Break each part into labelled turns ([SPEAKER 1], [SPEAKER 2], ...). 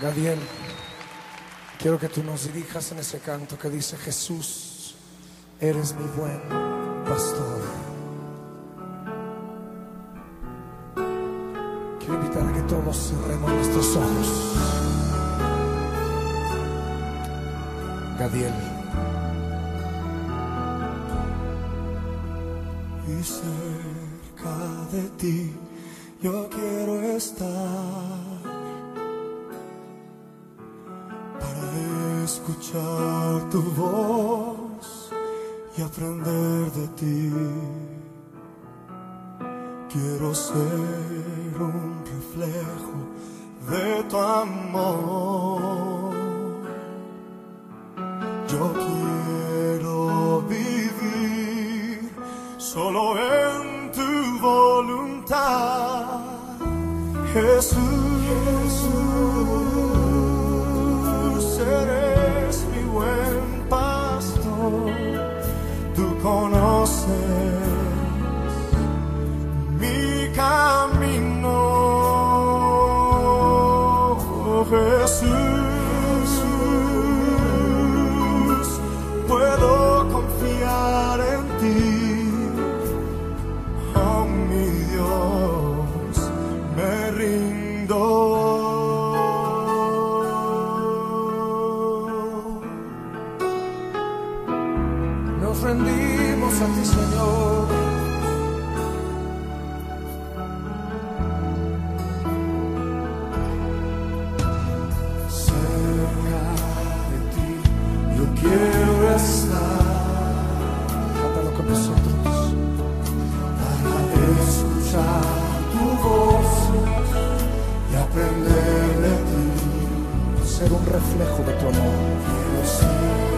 [SPEAKER 1] Gadiel, quiero que tú nos dirijas en ese canto que dice Jesús, eres mi buen pastor. Quiero invitar a que todos cerremos nuestros ojos. Gadiel.
[SPEAKER 2] Y cerca de ti yo quiero estar escuchar tu voz y aprender de ti. Quiero ser un reflejo de tu amor. Yo quiero vivir solo en tu voluntad, Jesús. Jesús, mi buen pastor, tú conoces
[SPEAKER 1] Nos rendimos a ti, Señor.
[SPEAKER 2] Cerca de ti yo quiero estar
[SPEAKER 1] Cántalo con nosotros.
[SPEAKER 2] para escuchar tu voz y aprender de ti.
[SPEAKER 1] Ser un reflejo de tu amor.
[SPEAKER 2] Quiero ser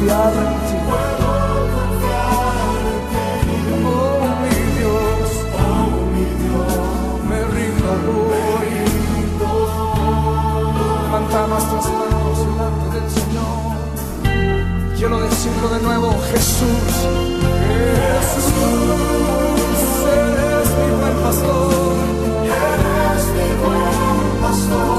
[SPEAKER 1] ti.
[SPEAKER 2] puedo confiar en ti.
[SPEAKER 1] Oh, mi Dios,
[SPEAKER 2] Oh, mi Dios,
[SPEAKER 1] me rindo hoy. Levanta nuestras manos delante del Señor. Quiero decirlo de nuevo, Jesús. Jesús, eres mi buen pastor.
[SPEAKER 2] eres mi buen pastor.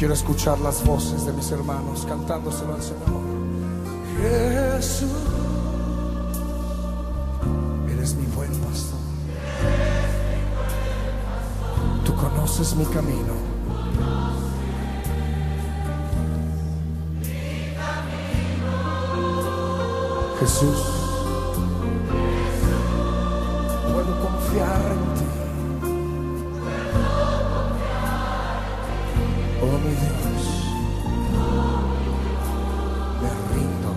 [SPEAKER 1] Quiero escuchar las voces de mis hermanos cantándoselo al Señor. Jesús, eres mi buen pastor. Tú conoces mi camino. Jesús, puedo confiar en Oh mi Dios, me rindo.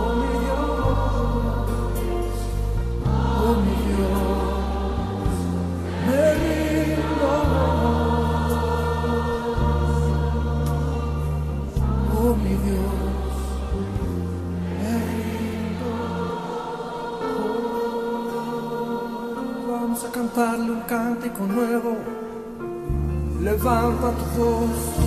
[SPEAKER 1] Oh mi Dios, oh mi Dios, me rindo. Oh mi Dios. Vamos a cantarle un cántico nuevo. Levanta tu